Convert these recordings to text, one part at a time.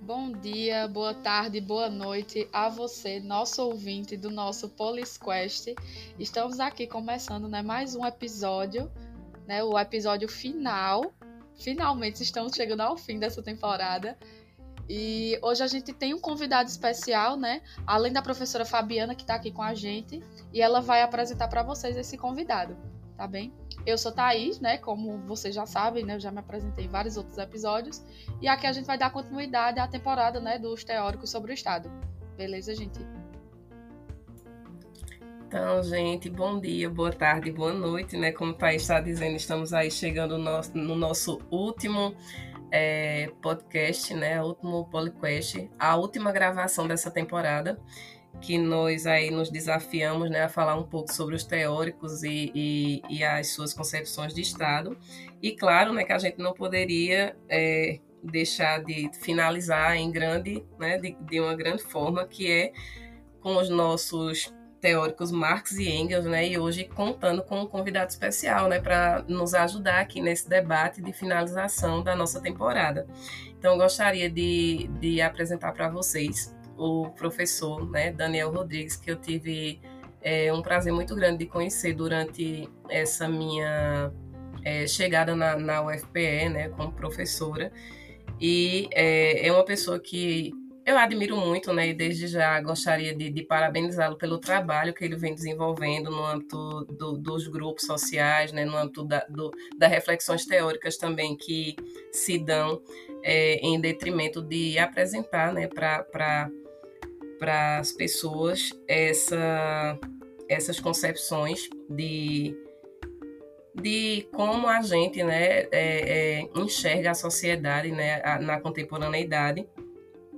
Bom dia, boa tarde, boa noite a você, nosso ouvinte do nosso Polis Quest. Estamos aqui começando né, mais um episódio, né, o episódio final. Finalmente estamos chegando ao fim dessa temporada. E hoje a gente tem um convidado especial, né? Além da professora Fabiana, que está aqui com a gente, e ela vai apresentar para vocês esse convidado, tá bem? Eu sou Thaís, né? Como vocês já sabem, né? Eu já me apresentei em vários outros episódios. E aqui a gente vai dar continuidade à temporada, né? Dos teóricos sobre o Estado. Beleza, gente? Então, gente, bom dia, boa tarde, boa noite, né? Como o Thaís está dizendo, estamos aí chegando no nosso, no nosso último é, podcast, né? O último podcast, a última gravação dessa temporada, que nós aí nos desafiamos, né, a falar um pouco sobre os teóricos e, e, e as suas concepções de Estado. E claro, né, que a gente não poderia é, deixar de finalizar em grande, né, de, de uma grande forma, que é com os nossos teóricos Marx e Engels, né? E hoje contando com um convidado especial, né, para nos ajudar aqui nesse debate de finalização da nossa temporada. Então, gostaria de, de apresentar para vocês o professor, né, Daniel Rodrigues, que eu tive é, um prazer muito grande de conhecer durante essa minha é, chegada na, na UFPE, né, como professora. E é, é uma pessoa que eu admiro muito, né, e desde já gostaria de, de parabenizá-lo pelo trabalho que ele vem desenvolvendo no âmbito do, dos grupos sociais, né, no âmbito da, do, das reflexões teóricas também que se dão é, em detrimento de apresentar né, para as pessoas essa, essas concepções de, de como a gente né, é, é, enxerga a sociedade né, na contemporaneidade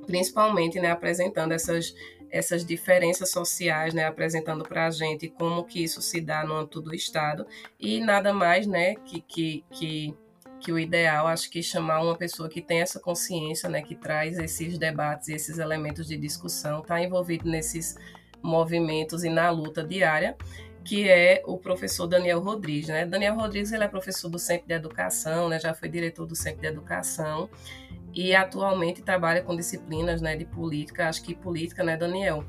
principalmente né, apresentando essas, essas diferenças sociais, né, apresentando para a gente como que isso se dá no âmbito do Estado. E nada mais né, que, que, que, que o ideal, acho que chamar uma pessoa que tem essa consciência, né, que traz esses debates e esses elementos de discussão, está envolvido nesses movimentos e na luta diária, que é o professor Daniel Rodrigues. Né? Daniel Rodrigues ele é professor do Centro de Educação, né? já foi diretor do Centro de Educação, e atualmente trabalha com disciplinas né, de política, acho que política, né, Daniel?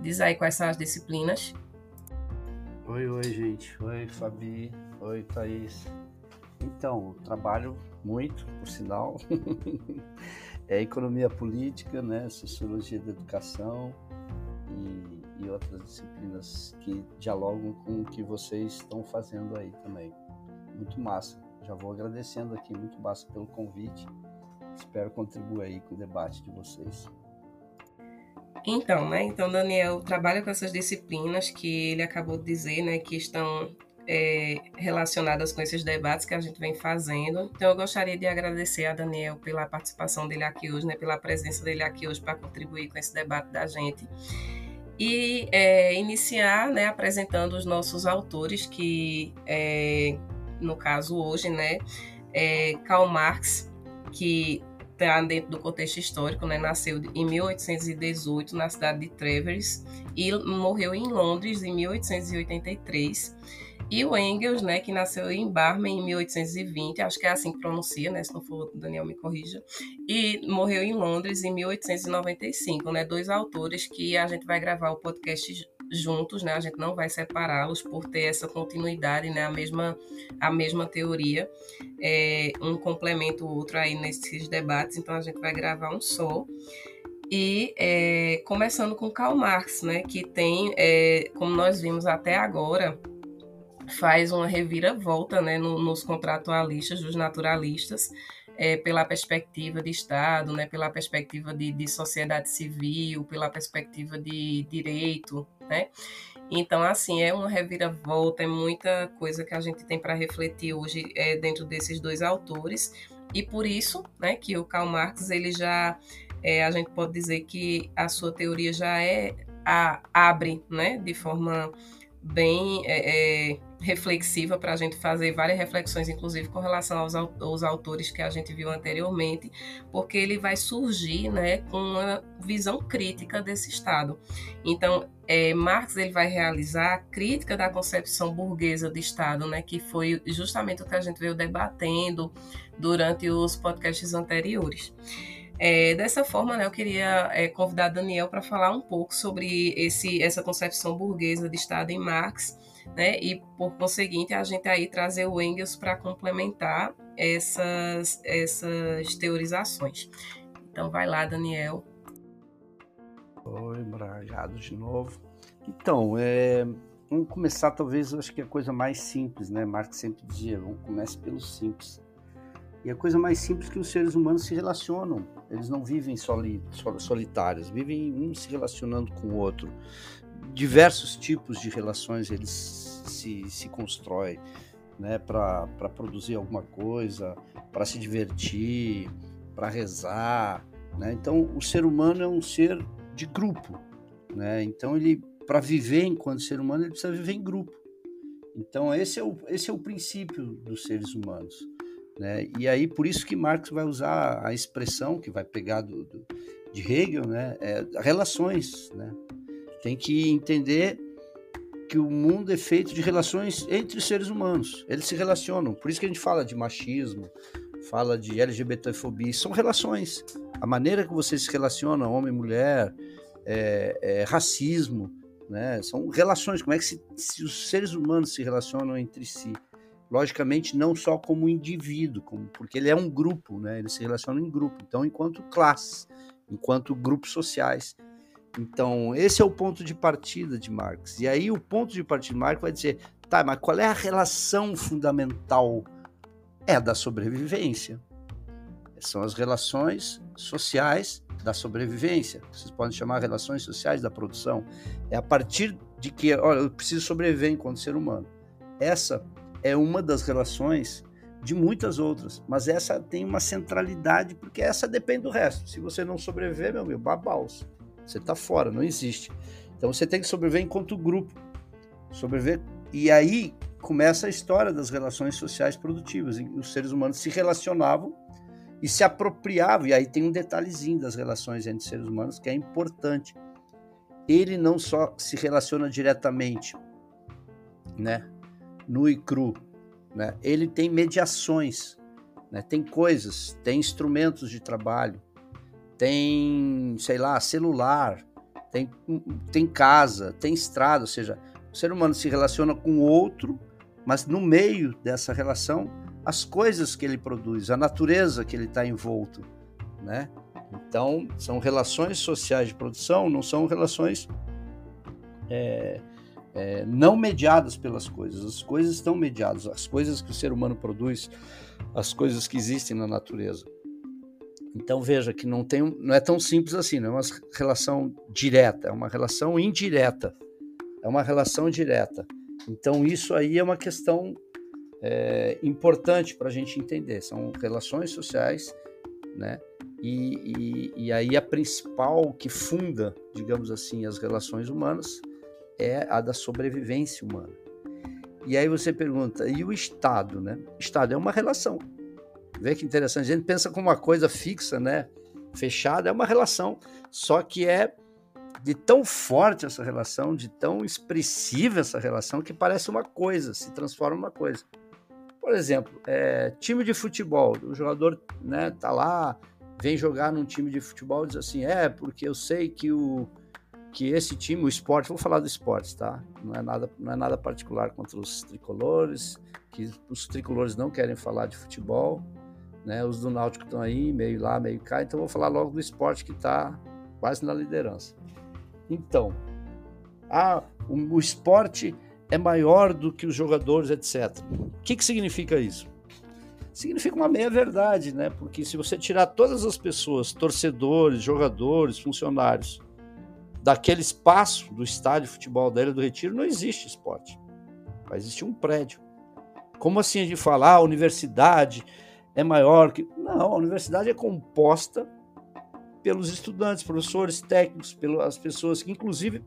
Diz aí quais são as disciplinas. Oi, oi, gente. Oi, Fabi. Oi, Thaís. Então, trabalho muito, por sinal. é economia política, né, sociologia da educação e, e outras disciplinas que dialogam com o que vocês estão fazendo aí também. Muito massa. Já vou agradecendo aqui, muito massa pelo convite Espero contribuir aí com o debate de vocês. Então, né? Então, Daniel trabalha com essas disciplinas que ele acabou de dizer, né? Que estão é, relacionadas com esses debates que a gente vem fazendo. Então, eu gostaria de agradecer a Daniel pela participação dele aqui hoje, né? Pela presença dele aqui hoje para contribuir com esse debate da gente. E é, iniciar, né? Apresentando os nossos autores, que, é, no caso hoje, né? É Karl Marx, que está dentro do contexto histórico, né? Nasceu em 1818 na cidade de Trevers e morreu em Londres em 1883. E o Engels, né, que nasceu em Barmen em 1820, acho que é assim que pronuncia, né, se não for Daniel me corrija, e morreu em Londres em 1895, né, dois autores que a gente vai gravar o podcast juntos, né? A gente não vai separá-los por ter essa continuidade, né? A mesma, a mesma teoria, é, um complementa o outro aí nesses debates, então a gente vai gravar um só. E é, começando com Karl Marx, né? Que tem, é, como nós vimos até agora, faz uma reviravolta né, no, nos contratualistas, dos naturalistas, é, pela perspectiva de Estado, né, pela perspectiva de, de sociedade civil, pela perspectiva de direito, né? Então, assim, é uma reviravolta, é muita coisa que a gente tem para refletir hoje é, dentro desses dois autores, e por isso, né, que o Karl Marx, ele já, é, a gente pode dizer que a sua teoria já é, a, abre, né, de forma bem é, é, reflexiva para a gente fazer várias reflexões, inclusive com relação aos, aos autores que a gente viu anteriormente, porque ele vai surgir né, com uma visão crítica desse Estado. Então, é, Marx ele vai realizar a crítica da concepção burguesa de Estado, né, que foi justamente o que a gente veio debatendo durante os podcasts anteriores. É, dessa forma, né, eu queria é, convidar Daniel para falar um pouco sobre esse, essa concepção burguesa de Estado em Marx, né, e por conseguinte a gente aí trazer o Engels para complementar essas, essas teorizações. Então vai lá, Daniel. Oi, obrigado de novo. Então, é, vamos começar talvez, acho que a coisa mais simples, né? Marx sempre dizia, vamos começar pelo simples. E a coisa mais simples que os seres humanos se relacionam. Eles não vivem soli, solitários, vivem um se relacionando com o outro. Diversos tipos de relações eles se, se constroem né, para produzir alguma coisa, para se divertir, para rezar. Né? Então, o ser humano é um ser de grupo. Né? Então, ele para viver enquanto ser humano, ele precisa viver em grupo. Então, esse é o, esse é o princípio dos seres humanos. Né? E aí, por isso que Marx vai usar a expressão que vai pegar do, do de Hegel, né? É, relações. Né? Tem que entender que o mundo é feito de relações entre seres humanos. Eles se relacionam. Por isso que a gente fala de machismo, fala de LGBTfobia. São relações. A maneira que você se relaciona, homem e mulher, é, é, racismo, né? São relações. Como é que se, se os seres humanos se relacionam entre si? Logicamente não só como indivíduo, como, porque ele é um grupo, né? Ele se relaciona em grupo, então enquanto classes, enquanto grupos sociais. Então esse é o ponto de partida de Marx. E aí o ponto de partida de Marx vai dizer, tá, mas qual é a relação fundamental? É da sobrevivência. São as relações sociais da sobrevivência. Vocês podem chamar relações sociais da produção. É a partir de que, olha, eu preciso sobreviver enquanto ser humano. Essa é uma das relações de muitas outras, mas essa tem uma centralidade porque essa depende do resto. Se você não sobreviver, meu amigo, babaus. Você está fora, não existe. Então você tem que sobreviver enquanto grupo. Sobreviver e aí começa a história das relações sociais produtivas. Os seres humanos se relacionavam e se apropriavam. E aí tem um detalhezinho das relações entre seres humanos que é importante. Ele não só se relaciona diretamente, né? Nu e cru. Né? Ele tem mediações, né? tem coisas, tem instrumentos de trabalho, tem, sei lá, celular, tem, tem casa, tem estrada, ou seja, o ser humano se relaciona com o outro, mas no meio dessa relação, as coisas que ele produz, a natureza que ele está envolto, né? Então, são relações sociais de produção, não são relações é, é, não mediadas pelas coisas. As coisas estão mediadas, as coisas que o ser humano produz, as coisas que existem na natureza. Então veja que não, tem, não é tão simples assim, não é uma relação direta, é uma relação indireta, é uma relação direta. Então isso aí é uma questão é, importante para a gente entender. São relações sociais, né? E, e, e aí a principal que funda, digamos assim, as relações humanas é a da sobrevivência humana. E aí você pergunta, e o Estado, né? Estado é uma relação. Vê que interessante, a gente pensa como uma coisa fixa, né? Fechada, é uma relação. Só que é de tão forte essa relação, de tão expressiva essa relação, que parece uma coisa, se transforma uma coisa. Por exemplo, é, time de futebol, o jogador né, tá lá, vem jogar num time de futebol e diz assim, é, porque eu sei que o, que esse time, o esporte, vou falar do esporte, tá? Não é nada, não é nada particular contra os tricolores, que os tricolores não querem falar de futebol, né? Os do Náutico estão aí, meio lá, meio cá, então vou falar logo do esporte que está quase na liderança. Então, ah, o, o esporte é maior do que os jogadores, etc. O que, que significa isso? Significa uma meia-verdade, né? Porque se você tirar todas as pessoas, torcedores, jogadores, funcionários, daquele espaço do estádio de futebol da Ilha do Retiro não existe esporte. Vai existir um prédio. Como assim a gente fala, ah, a universidade é maior que. Não, a universidade é composta pelos estudantes, professores, técnicos, pelas pessoas que, inclusive,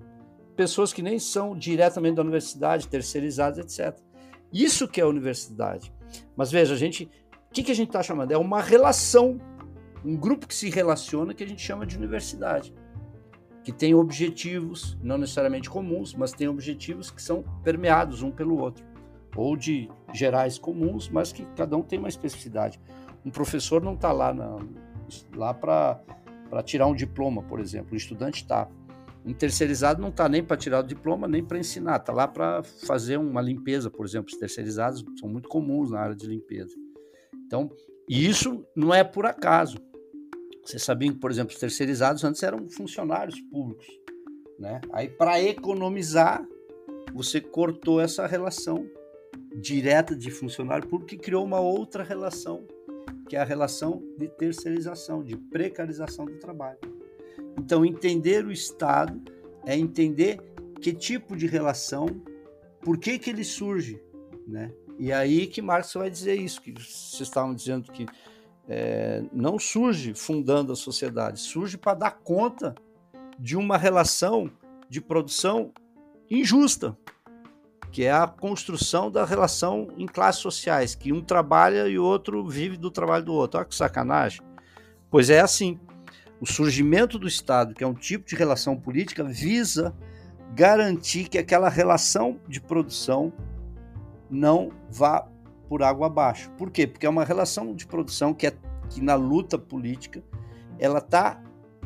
pessoas que nem são diretamente da universidade, terceirizadas, etc. Isso que é a universidade. Mas veja, a gente, o que, que a gente está chamando? É uma relação, um grupo que se relaciona que a gente chama de universidade, que tem objetivos, não necessariamente comuns, mas tem objetivos que são permeados um pelo outro, ou de gerais comuns, mas que cada um tem uma especificidade. Um professor não está lá, lá para tirar um diploma, por exemplo, o estudante está. Um terceirizado não está nem para tirar o diploma, nem para ensinar, está lá para fazer uma limpeza, por exemplo. Os terceirizados são muito comuns na área de limpeza. Então, isso não é por acaso. Vocês sabiam que, por exemplo, os terceirizados antes eram funcionários públicos. Né? Aí, para economizar, você cortou essa relação direta de funcionário público e criou uma outra relação, que é a relação de terceirização, de precarização do trabalho. Então, entender o Estado é entender que tipo de relação, por que, que ele surge. Né? E aí que Marx vai dizer isso, que vocês estavam dizendo que é, não surge fundando a sociedade, surge para dar conta de uma relação de produção injusta, que é a construção da relação em classes sociais, que um trabalha e o outro vive do trabalho do outro. Olha que sacanagem. Pois é assim. O surgimento do Estado, que é um tipo de relação política, visa garantir que aquela relação de produção não vá por água abaixo. Por quê? Porque é uma relação de produção que, é, que na luta política ela está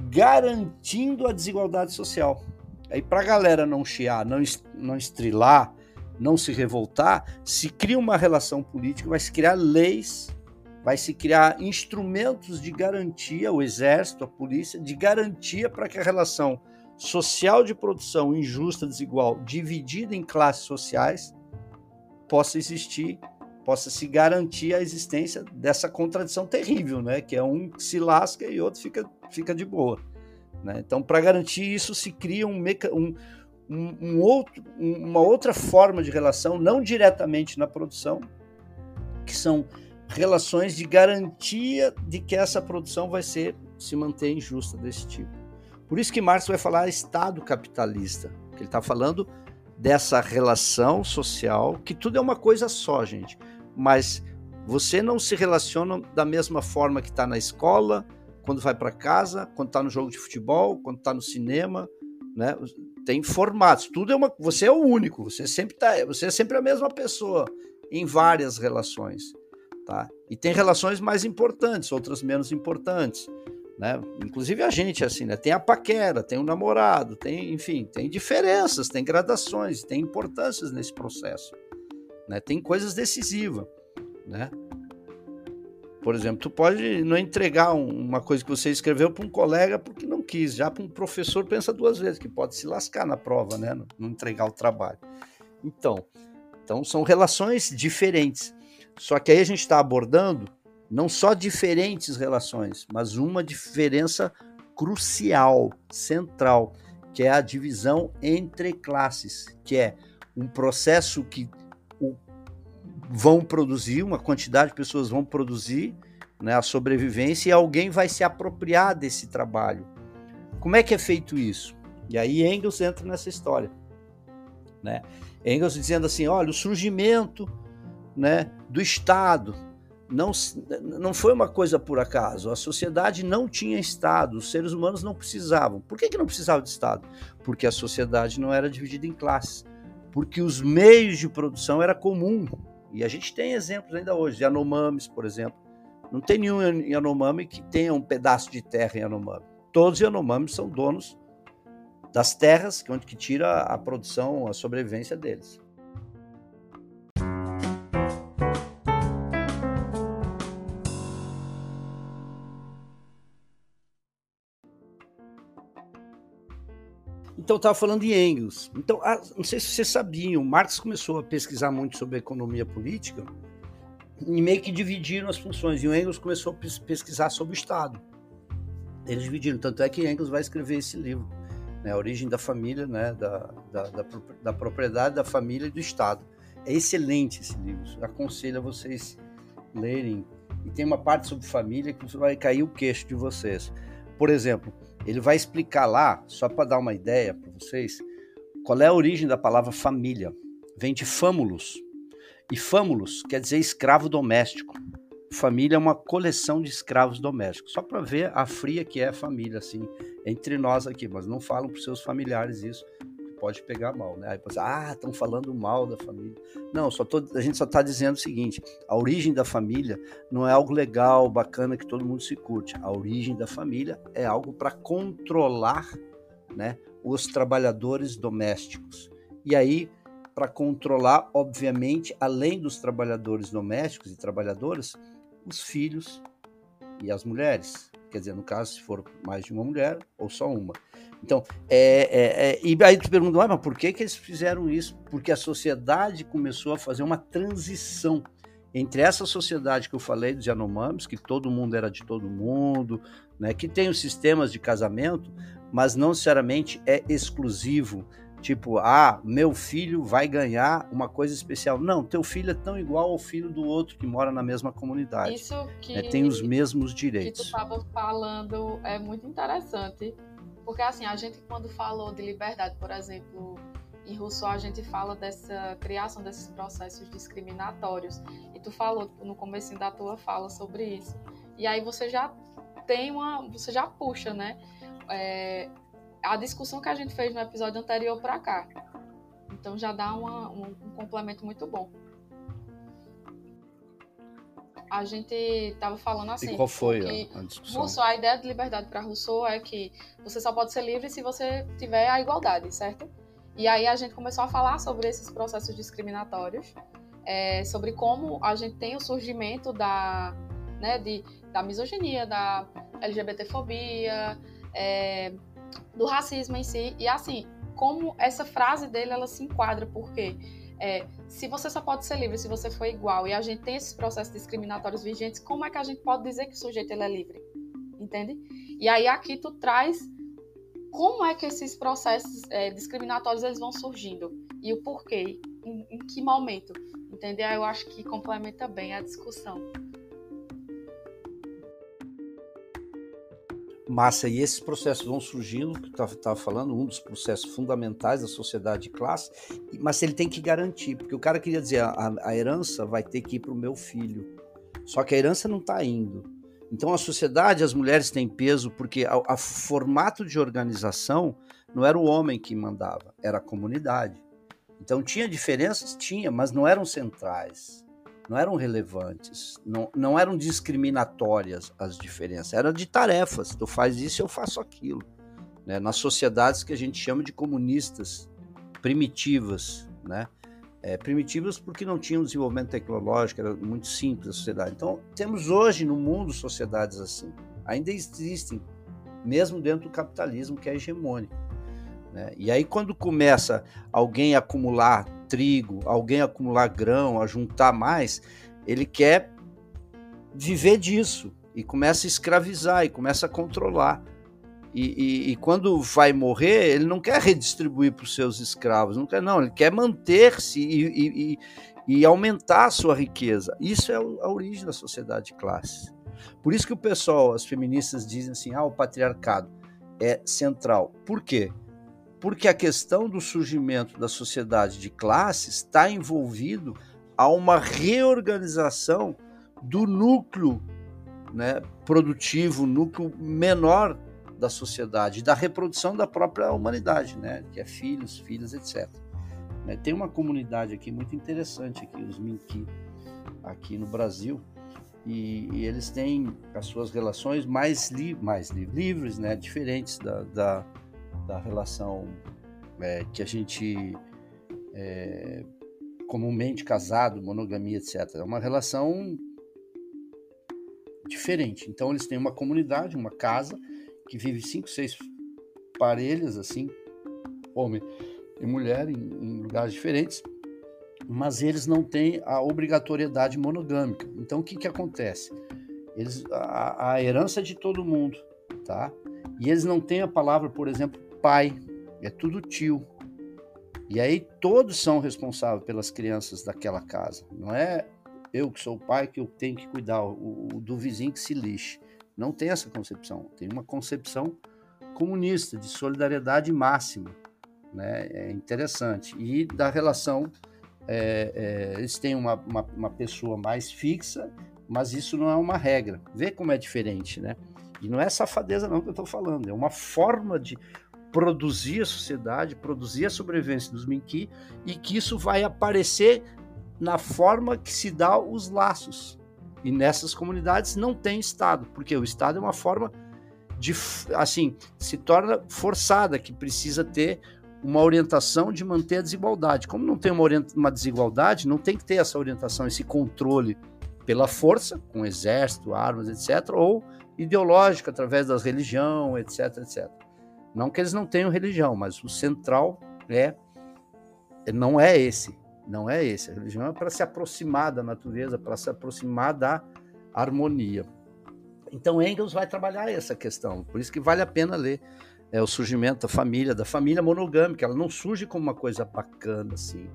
garantindo a desigualdade social. Aí para a galera não chiar, não, não estrilar, não se revoltar, se cria uma relação política, vai se criar leis vai se criar instrumentos de garantia, o exército, a polícia, de garantia para que a relação social de produção injusta, desigual, dividida em classes sociais, possa existir, possa se garantir a existência dessa contradição terrível, né? Que é um que se lasca e outro fica, fica de boa. Né? Então, para garantir isso, se cria um, meca um, um, um outro, uma outra forma de relação, não diretamente na produção, que são relações de garantia de que essa produção vai ser se manter injusta desse tipo. Por isso que Marx vai falar Estado capitalista, que ele está falando dessa relação social, que tudo é uma coisa só, gente. Mas você não se relaciona da mesma forma que está na escola, quando vai para casa, quando está no jogo de futebol, quando está no cinema, né? Tem formatos. Tudo é uma. Você é o único. Você sempre tá. Você é sempre a mesma pessoa em várias relações. Tá? E tem relações mais importantes, outras menos importantes. Né? Inclusive a gente, assim, né? tem a paquera, tem o namorado, tem, enfim, tem diferenças, tem gradações, tem importâncias nesse processo. Né? Tem coisas decisivas. Né? Por exemplo, tu pode não entregar uma coisa que você escreveu para um colega porque não quis, já para um professor pensa duas vezes, que pode se lascar na prova, né? não entregar o trabalho. Então, então são relações diferentes. Só que aí a gente está abordando não só diferentes relações, mas uma diferença crucial, central, que é a divisão entre classes, que é um processo que vão produzir, uma quantidade de pessoas vão produzir né, a sobrevivência e alguém vai se apropriar desse trabalho. Como é que é feito isso? E aí Engels entra nessa história. Né? Engels dizendo assim: olha, o surgimento né, do Estado. Não, não foi uma coisa por acaso. A sociedade não tinha Estado, os seres humanos não precisavam. Por que, que não precisava de Estado? Porque a sociedade não era dividida em classes. Porque os meios de produção era comum. E a gente tem exemplos ainda hoje, Yanomamis, por exemplo. Não tem nenhum Yanomami que tenha um pedaço de terra em Yanomami. Todos os Yanomamis são donos das terras, onde que tira a produção, a sobrevivência deles. Então, estava falando de Engels. Então, ah, não sei se vocês sabiam, Marx começou a pesquisar muito sobre a economia política e meio que dividiram as funções. E o Engels começou a pesquisar sobre o Estado. Eles dividiram. Tanto é que Engels vai escrever esse livro, né, A Origem da Família, né, da, da, da, da propriedade, da família e do Estado. É excelente esse livro. Aconselho a vocês lerem. E tem uma parte sobre família que vai cair o queixo de vocês. Por exemplo, ele vai explicar lá, só para dar uma ideia para vocês, Qual é a origem da palavra família? Vem de fâmulos. E fâmulos quer dizer escravo doméstico. Família é uma coleção de escravos domésticos. Só para ver a fria que é a família, assim, entre nós aqui. Mas não falam para seus familiares isso, pode pegar mal, né? Aí você, ah, estão falando mal da família. Não, só tô, a gente só está dizendo o seguinte: a origem da família não é algo legal, bacana que todo mundo se curte. A origem da família é algo para controlar, né, os trabalhadores domésticos. E aí, para controlar, obviamente, além dos trabalhadores domésticos e trabalhadoras, os filhos e as mulheres. Quer dizer, no caso, se for mais de uma mulher ou só uma. Então, é, é, é, e aí tu pergunta, ah, mas por que, que eles fizeram isso? Porque a sociedade começou a fazer uma transição entre essa sociedade que eu falei dos Yanomamis, que todo mundo era de todo mundo, né, que tem os sistemas de casamento, mas não necessariamente é exclusivo. Tipo, ah, meu filho vai ganhar uma coisa especial. Não, teu filho é tão igual ao filho do outro que mora na mesma comunidade. Isso que, né, tem os mesmos direitos. que tu estava falando é muito interessante porque assim, a gente quando falou de liberdade, por exemplo, em Rousseau a gente fala dessa criação desses processos discriminatórios. E tu falou no começo da tua fala sobre isso. E aí você já tem uma, você já puxa, né? É, a discussão que a gente fez no episódio anterior para cá. Então já dá uma, um, um complemento muito bom a gente estava falando assim. E qual foi a, a discussão? Rousseau, a ideia de liberdade para Rousseau é que você só pode ser livre se você tiver a igualdade, certo? E aí a gente começou a falar sobre esses processos discriminatórios, é, sobre como a gente tem o surgimento da, né, de, da misoginia, da LGBTfobia, é, do racismo em si. E assim, como essa frase dele ela se enquadra, porque quê? É, se você só pode ser livre se você for igual e a gente tem esses processos discriminatórios vigentes, como é que a gente pode dizer que o sujeito ele é livre? Entende? E aí aqui tu traz como é que esses processos é, discriminatórios eles vão surgindo e o porquê, em, em que momento, entendeu? Eu acho que complementa bem a discussão. Massa, e esses processos vão surgindo, que eu estava falando, um dos processos fundamentais da sociedade de classe, mas ele tem que garantir, porque o cara queria dizer, a, a herança vai ter que ir para o meu filho, só que a herança não está indo. Então a sociedade, as mulheres têm peso, porque o formato de organização não era o homem que mandava, era a comunidade. Então tinha diferenças? Tinha, mas não eram centrais não eram relevantes, não, não eram discriminatórias as diferenças, era de tarefas. Tu faz isso, eu faço aquilo. Né? Nas sociedades que a gente chama de comunistas primitivas, né? É, primitivas porque não tinham desenvolvimento tecnológico, era muito simples a sociedade. Então, temos hoje no mundo sociedades assim. Ainda existem, mesmo dentro do capitalismo que é hegemônico. Né? E aí, quando começa alguém a acumular trigo, alguém a acumular grão, a juntar mais, ele quer viver disso e começa a escravizar e começa a controlar. E, e, e quando vai morrer, ele não quer redistribuir para os seus escravos, não quer, não, ele quer manter-se e, e, aumentar a sua riqueza. Isso é a origem da sociedade de classe. Por isso que o pessoal, as feministas dizem assim: ah, o patriarcado é central. Por quê? Porque a questão do surgimento da sociedade de classes está envolvido a uma reorganização do núcleo né, produtivo, núcleo menor da sociedade, da reprodução da própria humanidade, né, que é filhos, filhas, etc. Né, tem uma comunidade aqui muito interessante aqui, os Minki, aqui no Brasil, e, e, eles têm as suas relações mais, li mais li livres, né, diferentes da, da da relação é, que a gente é, comumente casado, monogamia, etc. É uma relação diferente. Então eles têm uma comunidade, uma casa que vive cinco, seis parelhas assim, homem e mulher em, em lugares diferentes, mas eles não têm a obrigatoriedade monogâmica. Então o que que acontece? Eles a, a herança é de todo mundo, tá? E eles não têm a palavra, por exemplo, pai, é tudo tio. E aí todos são responsáveis pelas crianças daquela casa. Não é eu que sou o pai que eu tenho que cuidar, o, o do vizinho que se lixe. Não tem essa concepção. Tem uma concepção comunista, de solidariedade máxima. né? É interessante. E da relação, é, é, eles têm uma, uma, uma, pessoa mais fixa, mas isso não é uma regra. Vê como é diferente, né? E não é safadeza não que eu estou falando, é uma forma de produzir a sociedade, produzir a sobrevivência dos Minki e que isso vai aparecer na forma que se dá os laços. E nessas comunidades não tem Estado, porque o Estado é uma forma de, assim, se torna forçada, que precisa ter uma orientação de manter a desigualdade. Como não tem uma, uma desigualdade, não tem que ter essa orientação, esse controle pela força, com exército, armas, etc., ou ideológico, através das religião, etc., etc. Não que eles não tenham religião, mas o central é não é esse, não é esse. A religião é para se aproximar da natureza, para se aproximar da harmonia. Então Engels vai trabalhar essa questão, por isso que vale a pena ler é, o surgimento da família, da família monogâmica. Ela não surge como uma coisa bacana assim,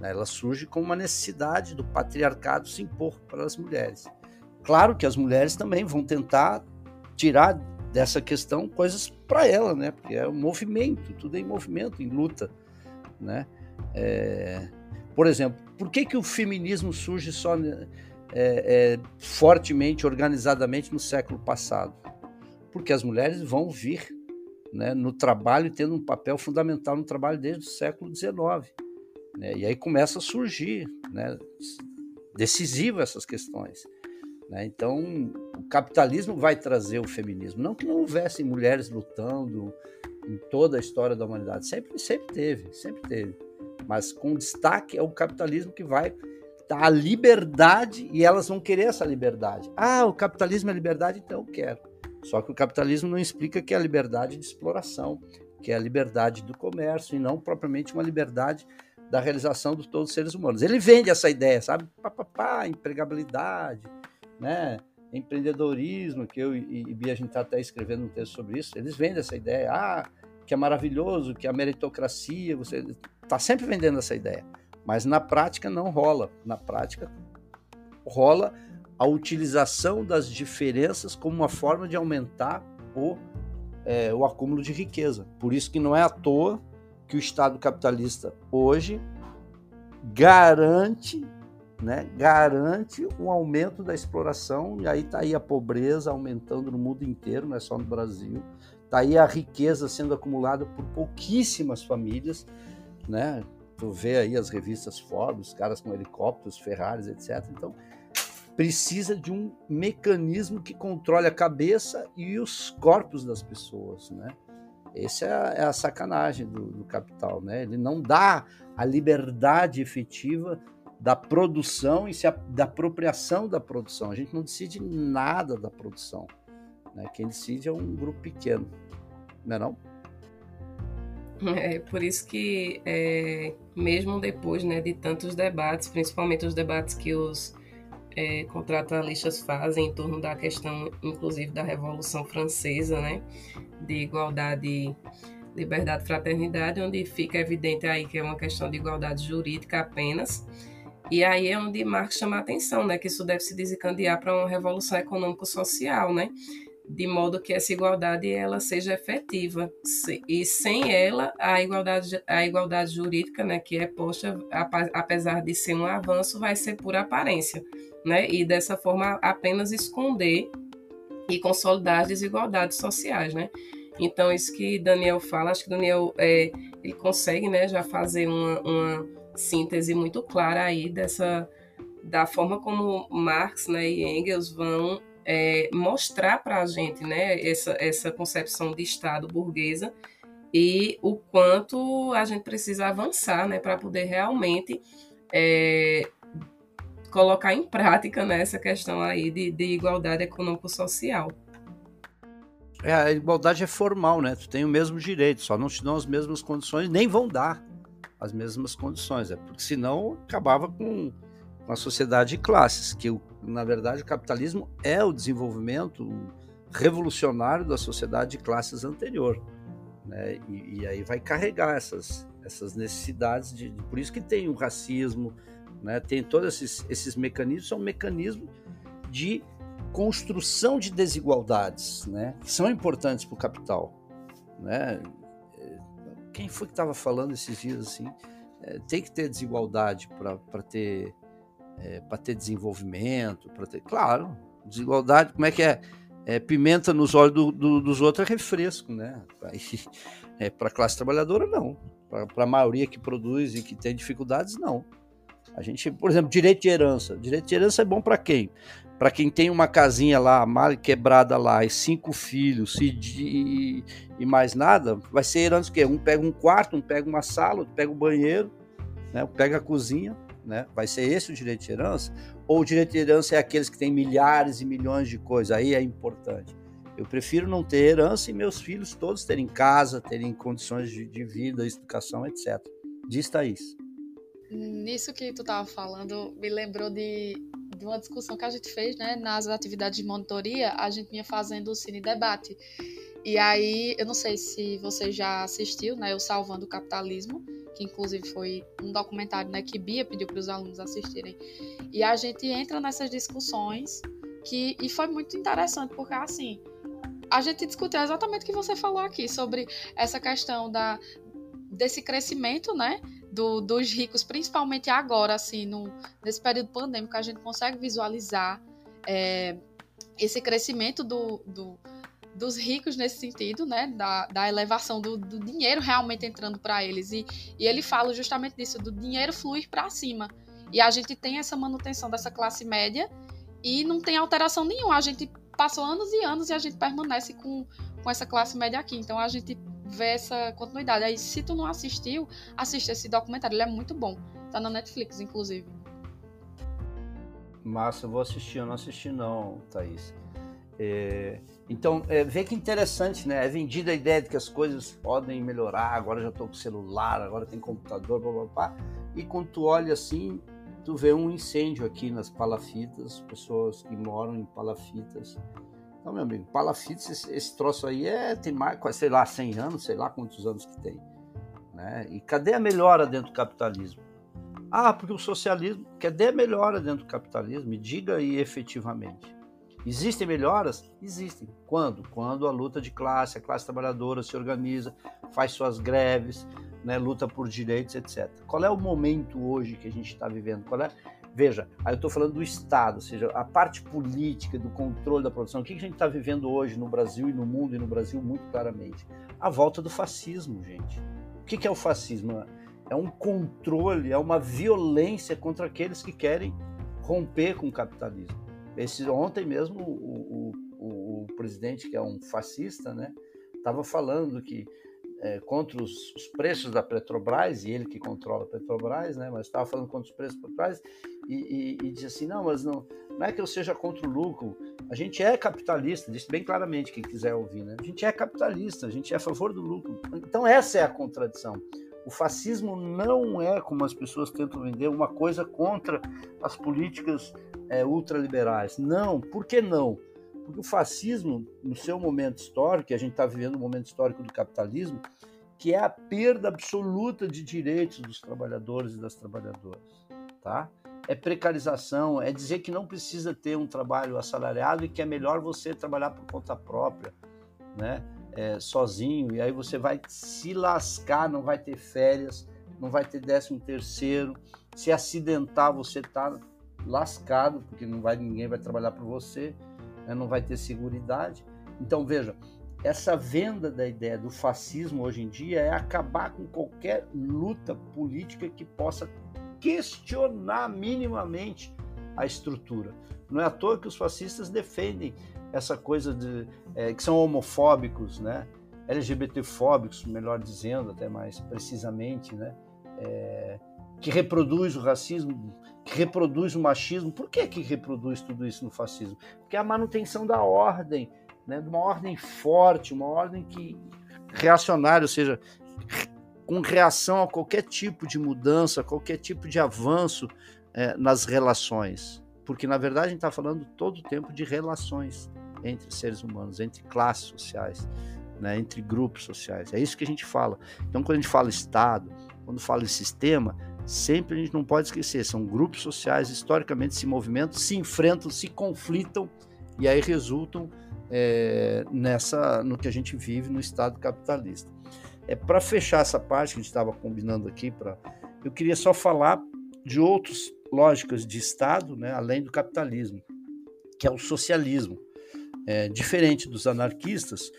né? ela surge como uma necessidade do patriarcado se impor para as mulheres. Claro que as mulheres também vão tentar tirar dessa questão coisas para ela, né? Porque é um movimento, tudo é em movimento, em luta, né? É... Por exemplo, por que, que o feminismo surge só é, é, fortemente, organizadamente no século passado? Porque as mulheres vão vir né, no trabalho, tendo um papel fundamental no trabalho desde o século XIX. Né, e aí começa a surgir, né, decisivo essas questões. Né? Então, o capitalismo vai trazer o feminismo. Não que não houvessem mulheres lutando em toda a história da humanidade, sempre, sempre teve, sempre teve mas com destaque é o capitalismo que vai dar a liberdade e elas vão querer essa liberdade. Ah, o capitalismo é liberdade, então eu quero. Só que o capitalismo não explica que é a liberdade de exploração, que é a liberdade do comércio e não propriamente uma liberdade da realização de todos os seres humanos. Ele vende essa ideia, sabe? Pá, pá, pá, empregabilidade, né? Empreendedorismo, que eu e, e Bia, a gente está até escrevendo um texto sobre isso, eles vendem essa ideia, ah, que é maravilhoso, que é a meritocracia, você está sempre vendendo essa ideia, mas na prática não rola. Na prática rola a utilização das diferenças como uma forma de aumentar o, é, o acúmulo de riqueza. Por isso que não é à toa que o Estado capitalista hoje garante, né, garante um aumento da exploração e aí está aí a pobreza aumentando no mundo inteiro, não é só no Brasil. Está aí a riqueza sendo acumulada por pouquíssimas famílias né? Tu vê aí as revistas Forbes, caras com helicópteros, Ferraris, etc. Então, precisa de um mecanismo que controle a cabeça e os corpos das pessoas, né? Essa é a, é sacanagem do, do, capital, né? Ele não dá a liberdade efetiva da produção e se da apropriação da produção. A gente não decide nada da produção. Né? Quem decide é um grupo pequeno, não é não? É por isso que, é, mesmo depois né, de tantos debates, principalmente os debates que os é, contratualistas fazem em torno da questão, inclusive, da Revolução Francesa, né, de igualdade, liberdade fraternidade, onde fica evidente aí que é uma questão de igualdade jurídica apenas. E aí é onde Marx chama a atenção, né, que isso deve se desencadear para uma revolução econômico-social, né, de modo que essa igualdade ela seja efetiva. E sem ela a igualdade a igualdade jurídica né? Que é posta apesar de ser um avanço vai ser por aparência né? E dessa forma apenas esconder e consolidar as desigualdades sociais né? Então isso que Daniel fala acho que Daniel é, ele consegue né já fazer uma, uma síntese muito clara aí dessa da forma como Marx né, e Engels vão é, mostrar para a gente né, essa, essa concepção de Estado burguesa e o quanto a gente precisa avançar né, para poder realmente é, colocar em prática né, essa questão aí de, de igualdade econômico-social. É, a igualdade é formal, né? Tu tem o mesmo direito, só não te dão as mesmas condições, nem vão dar as mesmas condições, é porque senão acabava com, a sociedade de classes, que na verdade, o capitalismo é o desenvolvimento revolucionário da sociedade de classes anterior. Né? E, e, aí vai carregar essas, essas necessidades, de, por isso que tem o racismo, né? tem todos esses, esses mecanismos, são mecanismos de construção de desigualdades, né? que são importantes para o capital. Né? Quem foi que estava falando esses dias assim? É, tem que ter desigualdade para ter é, ter desenvolvimento, para ter. Claro, desigualdade, como é que é? é pimenta nos olhos do, do, dos outros é refresco, né? É, para a classe trabalhadora, não. Para a maioria que produz e que tem dificuldades, não. A gente, por exemplo, direito de herança. Direito de herança é bom para quem? Para quem tem uma casinha lá, mal quebrada lá, e cinco filhos e, de, e mais nada, vai ser herança o quê? Um pega um quarto, um pega uma sala, outro pega o um banheiro, né? pega a cozinha, né? Vai ser esse o direito de herança? Ou o direito de herança é aqueles que têm milhares e milhões de coisas? Aí é importante. Eu prefiro não ter herança e meus filhos todos terem casa, terem condições de, de vida, educação, etc. Diz Thaís. Nisso que tu estava falando, me lembrou de, de uma discussão que a gente fez, né? Nas atividades de monitoria, a gente vinha fazendo o Cine Debate. E aí, eu não sei se você já assistiu, né? O Salvando o Capitalismo que inclusive foi um documentário né, que Bia pediu para os alunos assistirem. E a gente entra nessas discussões que e foi muito interessante, porque assim, a gente discutiu exatamente o que você falou aqui sobre essa questão da desse crescimento, né, do, dos ricos, principalmente agora, assim, no, nesse período pandêmico, a gente consegue visualizar é, esse crescimento do, do dos ricos nesse sentido, né, da, da elevação do, do dinheiro realmente entrando para eles. E, e ele fala justamente disso, do dinheiro fluir para cima. E a gente tem essa manutenção dessa classe média e não tem alteração nenhuma. A gente passou anos e anos e a gente permanece com, com essa classe média aqui. Então a gente vê essa continuidade. Aí, se tu não assistiu, assista esse documentário, ele é muito bom. Tá na Netflix, inclusive. Massa, eu vou assistir, eu não assisti não, Thaís. É, então, é, vê que interessante, né? É vendida a ideia de que as coisas podem melhorar, agora já estou com celular, agora tem computador, blá, blá, blá. E quando tu olha assim, tu vê um incêndio aqui nas palafitas, pessoas que moram em palafitas. Então, meu amigo, palafitas, esse, esse troço aí é, tem mais, sei lá, 100 anos, sei lá quantos anos que tem. Né? E cadê a melhora dentro do capitalismo? Ah, porque o socialismo, cadê a melhora dentro do capitalismo? Me diga aí efetivamente. Existem melhoras? Existem. Quando? Quando a luta de classe, a classe trabalhadora se organiza, faz suas greves, né, luta por direitos, etc. Qual é o momento hoje que a gente está vivendo? Qual é? Veja, aí eu estou falando do Estado, ou seja, a parte política, do controle da produção. O que a gente está vivendo hoje no Brasil e no mundo, e no Brasil muito claramente? A volta do fascismo, gente. O que é o fascismo? É um controle, é uma violência contra aqueles que querem romper com o capitalismo. Esse, ontem mesmo o, o, o, presidente, que é um fascista, né, estava falando que é, contra os, os, preços da Petrobras, e ele que controla a Petrobras, né, mas estava falando contra os preços da Petrobras, e, e, e disse assim, não, mas não, não é que eu seja contra o lucro, a gente é capitalista, disse bem claramente quem quiser ouvir, né? a gente é capitalista, a gente é a favor do lucro. Então essa é a contradição. O fascismo não é, como as pessoas tentam vender, uma coisa contra as políticas é, ultraliberais. Não, por que não? Porque o fascismo, no seu momento histórico, a gente está vivendo o um momento histórico do capitalismo, que é a perda absoluta de direitos dos trabalhadores e das trabalhadoras. Tá? É precarização, é dizer que não precisa ter um trabalho assalariado e que é melhor você trabalhar por conta própria. Né? é, sozinho, e aí você vai se lascar, não vai ter férias, não vai ter décimo terceiro. Se acidentar, você está lascado, porque não vai, ninguém vai trabalhar para você, né, não vai ter segurança. Então, veja, essa venda da ideia do fascismo hoje em dia é acabar com qualquer luta política que possa questionar minimamente a estrutura. Não é à toa que os fascistas defendem essa coisa de é, que são homofóbicos, né? LGBTfóbicos, melhor dizendo, até mais precisamente, né? É, que reproduz o racismo, que reproduz o machismo. Por que que reproduz tudo isso no fascismo? Porque é a manutenção da ordem, né? De uma ordem forte, uma ordem que reacionária, ou seja, com reação a qualquer tipo de mudança, qualquer tipo de avanço é, nas relações. Porque, na verdade, a gente está falando todo o tempo de relações entre seres humanos, entre classes sociais, né, entre grupos sociais. É isso que a gente fala. Então, quando a gente fala Estado, quando fala em sistema, sempre a gente não pode esquecer, são grupos sociais, historicamente se movimentam, se enfrentam, se conflitam e aí resultam é, nessa no que a gente vive no Estado capitalista. é para fechar essa parte que a gente estava combinando aqui, pra, eu queria só falar de outras lógicas de Estado, né, além do capitalismo, que é o socialismo. É, diferente dos anarquistas,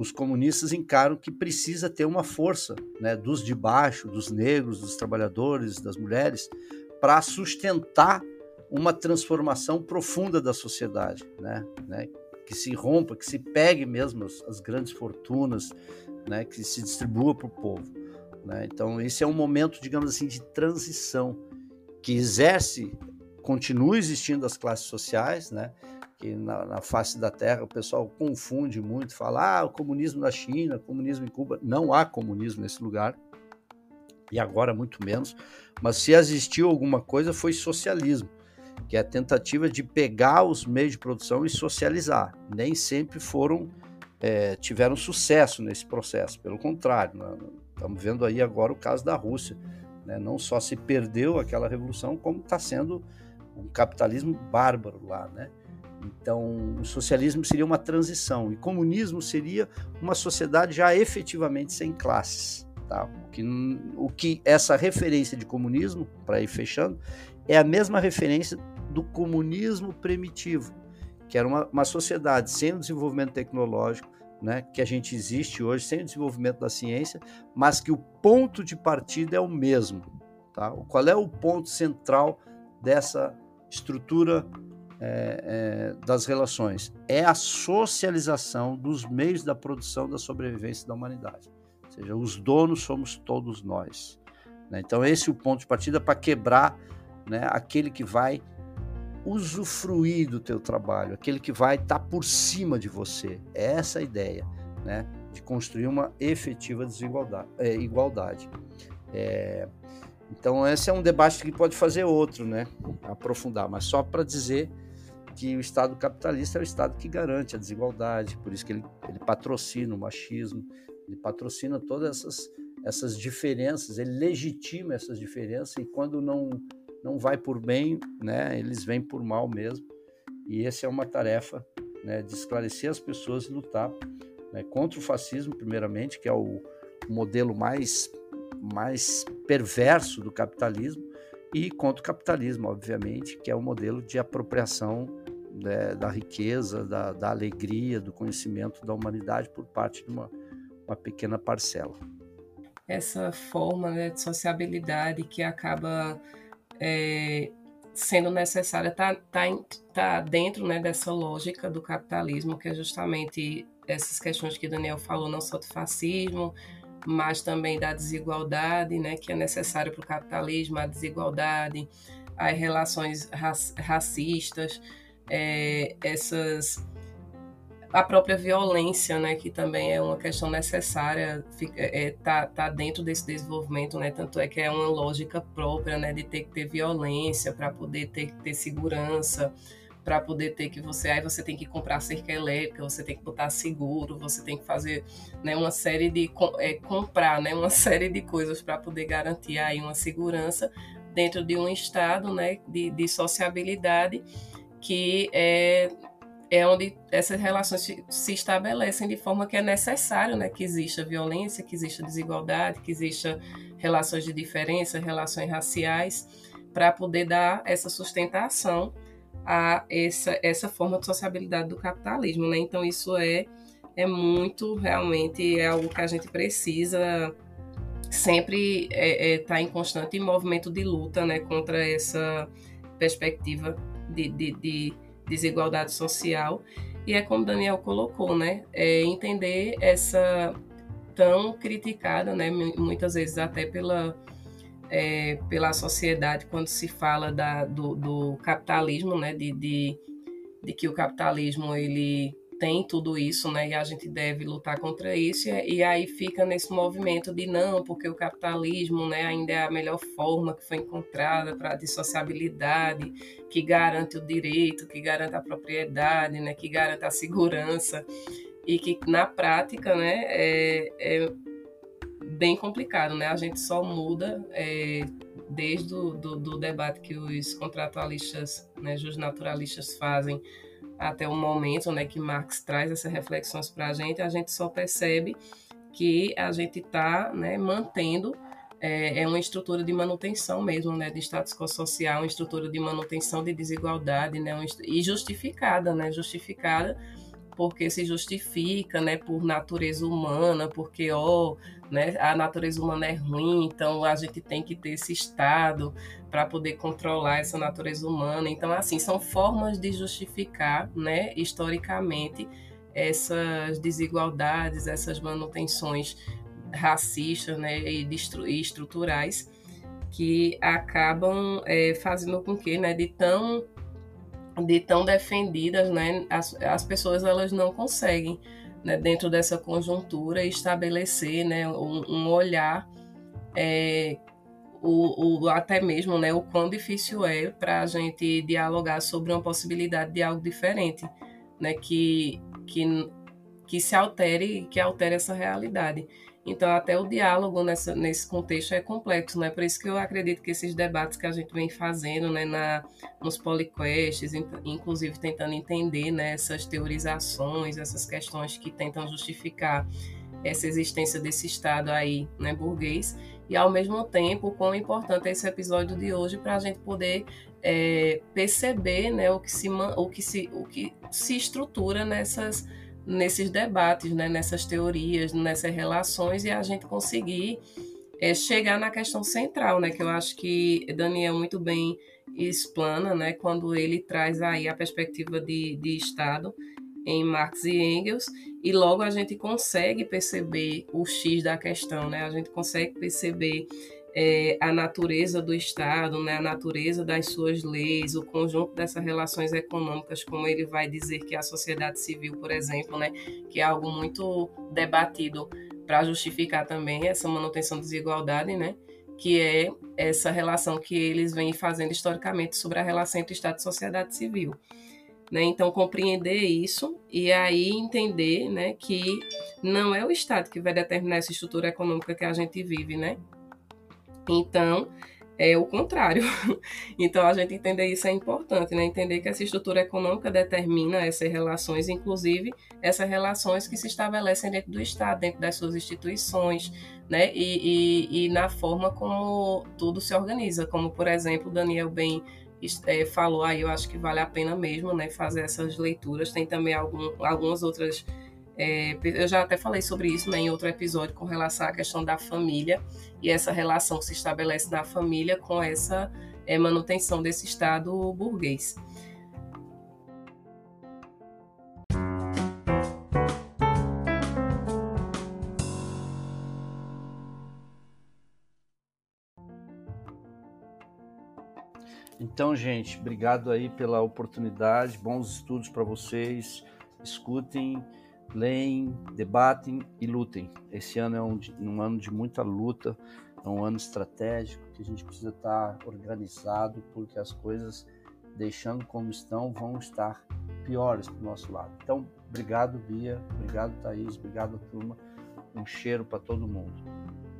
os comunistas encaram que precisa ter uma força né, dos de baixo, dos negros, dos trabalhadores, das mulheres, para sustentar uma transformação profunda da sociedade, né, né, que se rompa, que se pegue mesmo as, as grandes fortunas, né, que se distribua para o povo. Né? Então, esse é um momento, digamos assim, de transição que exerce, continua existindo as classes sociais, né? Que na, na, face da Terra o pessoal confunde muito, fala, ah, o comunismo na China, comunismo em Cuba. Não há comunismo nesse lugar, e agora muito menos, mas se existiu alguma coisa foi socialismo, que é a tentativa de pegar os meios de produção e socializar. Nem sempre foram, é, tiveram sucesso nesse processo, pelo contrário, né? estamos vendo aí agora o caso da Rússia. Né? Não só se perdeu aquela revolução, como está sendo um capitalismo bárbaro lá, né? Então, o socialismo seria uma transição e comunismo seria uma sociedade já efetivamente sem classes. Tá? O, que, o que essa referência de comunismo, para ir fechando, é a mesma referência do comunismo primitivo, que era uma, uma sociedade sem o desenvolvimento tecnológico, né, que a gente existe hoje, sem o desenvolvimento da ciência, mas que o ponto de partida é o mesmo. Tá? Qual é o ponto central dessa estrutura é, é, das relações. É a socialização dos meios da produção da sobrevivência da humanidade. Ou seja, os donos somos todos nós. Né? Então, esse é o ponto de partida para quebrar né, aquele que vai usufruir do teu trabalho, aquele que vai estar tá por cima de você. É essa a ideia, né? De construir uma efetiva desigualdade, é, igualdade. É, então esse é um debate que pode fazer outro, né? Aprofundar, mas só para dizer que o Estado capitalista é o Estado que garante a desigualdade, por isso que ele, ele patrocina o machismo, ele patrocina todas essas, essas diferenças, ele legitima essas diferenças e quando não, não vai por bem, né, eles vêm por mal mesmo. E essa é uma tarefa né, de esclarecer as pessoas e lutar né, contra o fascismo, primeiramente, que é o modelo mais, mais perverso do capitalismo, e contra o capitalismo, obviamente, que é o modelo de apropriação né, da riqueza, da, da, alegria, do conhecimento da humanidade por parte de uma, uma pequena parcela. Essa forma né, de sociabilidade que acaba é, sendo necessária está tá, tá dentro né, dessa lógica do capitalismo, que é justamente essas questões que o Daniel falou, não só do fascismo, mas também da desigualdade, né, que é necessária para o capitalismo, a desigualdade, as relações racistas, é, essas a própria violência, né, que também é uma questão necessária, é, tá, tá dentro desse desenvolvimento, né, tanto é que é uma lógica própria, né, de ter que ter violência para poder ter ter segurança, para poder ter que você, aí você tem que comprar cerca elétrica, você tem que botar seguro, você tem que fazer, né, uma série de é, comprar, né, uma série de coisas para poder garantir aí uma segurança dentro de um estado, né, de, de sociabilidade que é, é onde essas relações se estabelecem de forma que é necessário né, que exista violência, que exista desigualdade, que exista relações de diferença, relações raciais, para poder dar essa sustentação a essa, essa forma de sociabilidade do capitalismo. Né? Então, isso é, é muito, realmente, é algo que a gente precisa sempre estar é, é, tá em constante movimento de luta né, contra essa perspectiva de, de, de desigualdade social. E é como Daniel colocou, né? É entender essa tão criticada, né? Muitas vezes até pela, é, pela sociedade quando se fala da, do, do capitalismo, né? De, de, de que o capitalismo ele tem tudo isso, né? E a gente deve lutar contra isso. E, aí fica nesse movimento de não, porque o capitalismo, né, ainda é a melhor forma que foi encontrada para de sociabilidade, que garante o direito, que garante a propriedade, né, que garante a segurança e que na prática, né, é, é bem complicado, né? A gente só muda é, desde o do, do debate que os contratualistas, né, os naturalistas fazem até o momento né, que Marx traz essas reflexões para a gente, a gente só percebe que a gente está né, mantendo é, é, uma estrutura de manutenção mesmo, né, de status quo social, uma estrutura de manutenção de desigualdade, né, e justificada, né, justificada porque se justifica, né, por natureza humana, porque ó, né, a natureza humana é ruim, então a gente tem que ter esse estado para poder controlar essa natureza humana. Então assim, são formas de justificar, né, historicamente essas desigualdades, essas manutenções racistas, né, e, e estruturais que acabam é, fazendo com que, né, de tão de tão defendidas, né, as, as pessoas elas não conseguem, né, dentro dessa conjuntura, estabelecer, né, um, um olhar, é, o, o, até mesmo, né, o quão difícil é para a gente dialogar sobre uma possibilidade de algo diferente, né, que, que, que se altere, que altere essa realidade. Então, até o diálogo nessa, nesse contexto é complexo, né? Por isso que eu acredito que esses debates que a gente vem fazendo, né, na, nos poliquests, inclusive tentando entender né, essas teorizações, essas questões que tentam justificar essa existência desse Estado aí, né, burguês, e ao mesmo tempo, quão importante é esse episódio de hoje para a gente poder é, perceber né, o, que se, o, que se, o que se estrutura nessas nesses debates, né, nessas teorias, nessas relações e a gente conseguir é, chegar na questão central, né, que eu acho que Daniel muito bem explana, né, quando ele traz aí a perspectiva de, de Estado em Marx e Engels e logo a gente consegue perceber o X da questão, né, a gente consegue perceber é, a natureza do Estado, né, a natureza das suas leis, o conjunto dessas relações econômicas, como ele vai dizer que a sociedade civil, por exemplo, né, que é algo muito debatido para justificar também essa manutenção da desigualdade, né, que é essa relação que eles vêm fazendo historicamente sobre a relação entre Estado e sociedade civil. Né? Então, compreender isso e aí entender né, que não é o Estado que vai determinar essa estrutura econômica que a gente vive, né? Então, é o contrário. Então, a gente entender isso é importante, né? Entender que essa estrutura econômica determina essas relações, inclusive essas relações que se estabelecem dentro do Estado, dentro das suas instituições, né? E, e, e na forma como tudo se organiza, como, por exemplo, Daniel bem é, falou aí, eu acho que vale a pena mesmo, né? Fazer essas leituras. Tem também algum, algumas outras é, eu já até falei sobre isso né, em outro episódio com relação à questão da família e essa relação que se estabelece na família com essa é, manutenção desse Estado burguês. Então, gente, obrigado aí pela oportunidade, bons estudos para vocês. Escutem leem, debatem e lutem. Esse ano é um, um, ano de muita luta, é um ano estratégico que a gente precisa estar organizado, porque as coisas, deixando como estão, vão estar piores para o nosso lado. Então, obrigado, Bia, obrigado, Thaís, obrigado, turma. Um cheiro para todo mundo.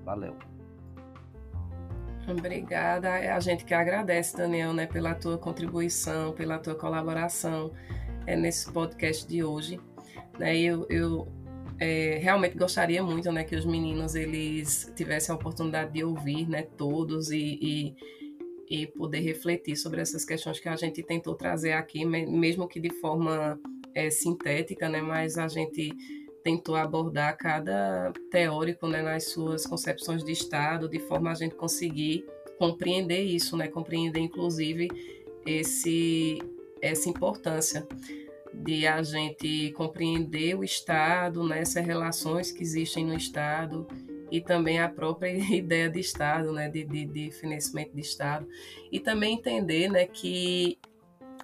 Valeu. Obrigada. É a gente que agradece, Daniel, né, pela tua contribuição, pela tua colaboração é, nesse podcast de hoje. Né? Eu, eu é, realmente gostaria muito né, que os meninos eles tivessem a oportunidade de ouvir né, todos e, e, e poder refletir sobre essas questões que a gente tentou trazer aqui, mesmo que de forma é, sintética, né, mas a gente tentou abordar cada teórico né, nas suas concepções de Estado, de forma a gente conseguir compreender isso, né, compreender inclusive esse, essa importância de a gente compreender o Estado, né, essas relações que existem no Estado e também a própria ideia de Estado, né, de, de, de financiamento de Estado. E também entender né, que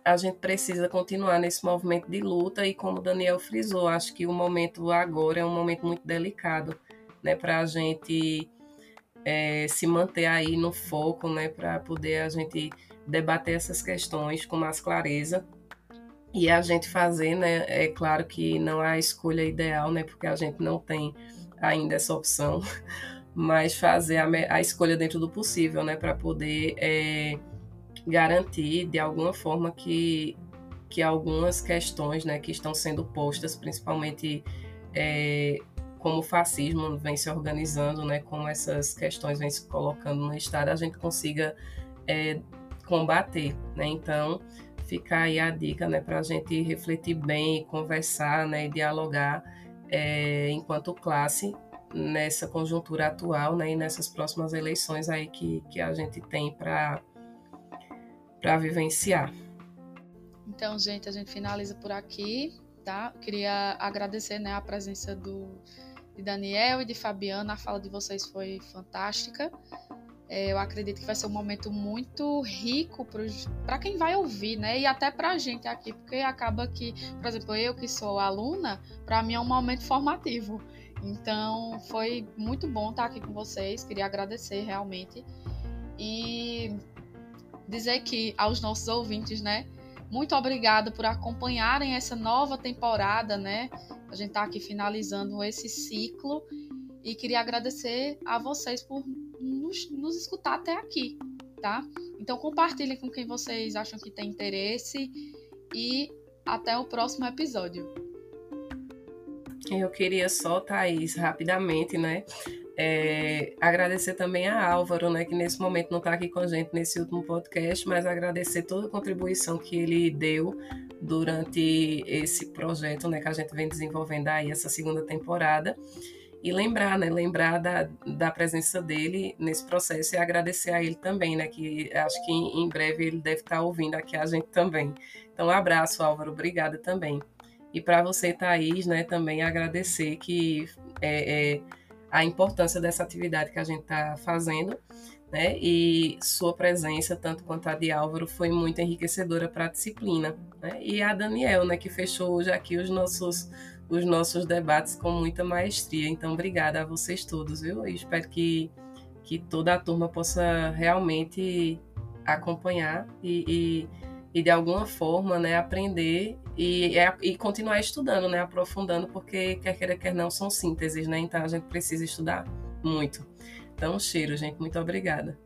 a gente precisa continuar nesse movimento de luta e como o Daniel frisou, acho que o momento agora é um momento muito delicado né, para a gente é, se manter aí no foco, né, para poder a gente debater essas questões com mais clareza e a gente fazer, né? É claro que não é a escolha ideal, né? Porque a gente não tem ainda essa opção, mas fazer a, a escolha dentro do possível, né? Para poder é, garantir de alguma forma que, que algumas questões, né? Que estão sendo postas, principalmente é, como o fascismo vem se organizando, né, como essas questões vêm se colocando no Estado, a gente consiga é, combater. Né? Então, fica aí a dica né, para a gente refletir bem, conversar né, e dialogar é, enquanto classe nessa conjuntura atual né, e nessas próximas eleições aí que, que a gente tem para vivenciar. Então, gente, a gente finaliza por aqui, tá? Queria agradecer né, a presença do, de Daniel e de Fabiana, a fala de vocês foi fantástica. É, eu acredito que vai ser um momento muito rico para quem vai ouvir, né? E até para a gente aqui, porque acaba que, por exemplo, eu que sou aluna, para mim é um momento formativo. Então, foi muito bom estar aqui com vocês. Queria agradecer realmente e dizer que aos nossos ouvintes, né? Muito obrigada por acompanharem essa nova temporada, né? A gente está aqui finalizando esse ciclo e queria agradecer a vocês por nos, nos escutar até aqui, tá? Então compartilhem com quem vocês acham que tem interesse e até o próximo episódio. Eu queria só, Thaís, rapidamente, né? É, agradecer também a Álvaro, né, que nesse momento não está aqui com a gente nesse último podcast, mas agradecer toda a contribuição que ele deu durante esse projeto, né, que a gente vem desenvolvendo aí essa segunda temporada e lembrar, né, lembrar da, da presença dele nesse processo e agradecer a ele também, né, que acho que em, breve ele deve estar ouvindo aqui a gente também. Então, um abraço, Álvaro, obrigada também. E para você, Thaís, né, também agradecer que é, é, a importância dessa atividade que a gente está fazendo, né, e sua presença, tanto quanto a de Álvaro, foi muito enriquecedora para a disciplina. Né, e a Daniel, né, que fechou hoje aqui os nossos os nossos debates com muita maestria. Então, obrigada a vocês todos, viu? E espero que, que toda a turma possa realmente acompanhar e, e, e de alguma forma né, aprender e, e continuar estudando, né, aprofundando, porque quer queira, quer não, são sínteses, né? Então a gente precisa estudar muito. Então, cheiro, gente. Muito obrigada.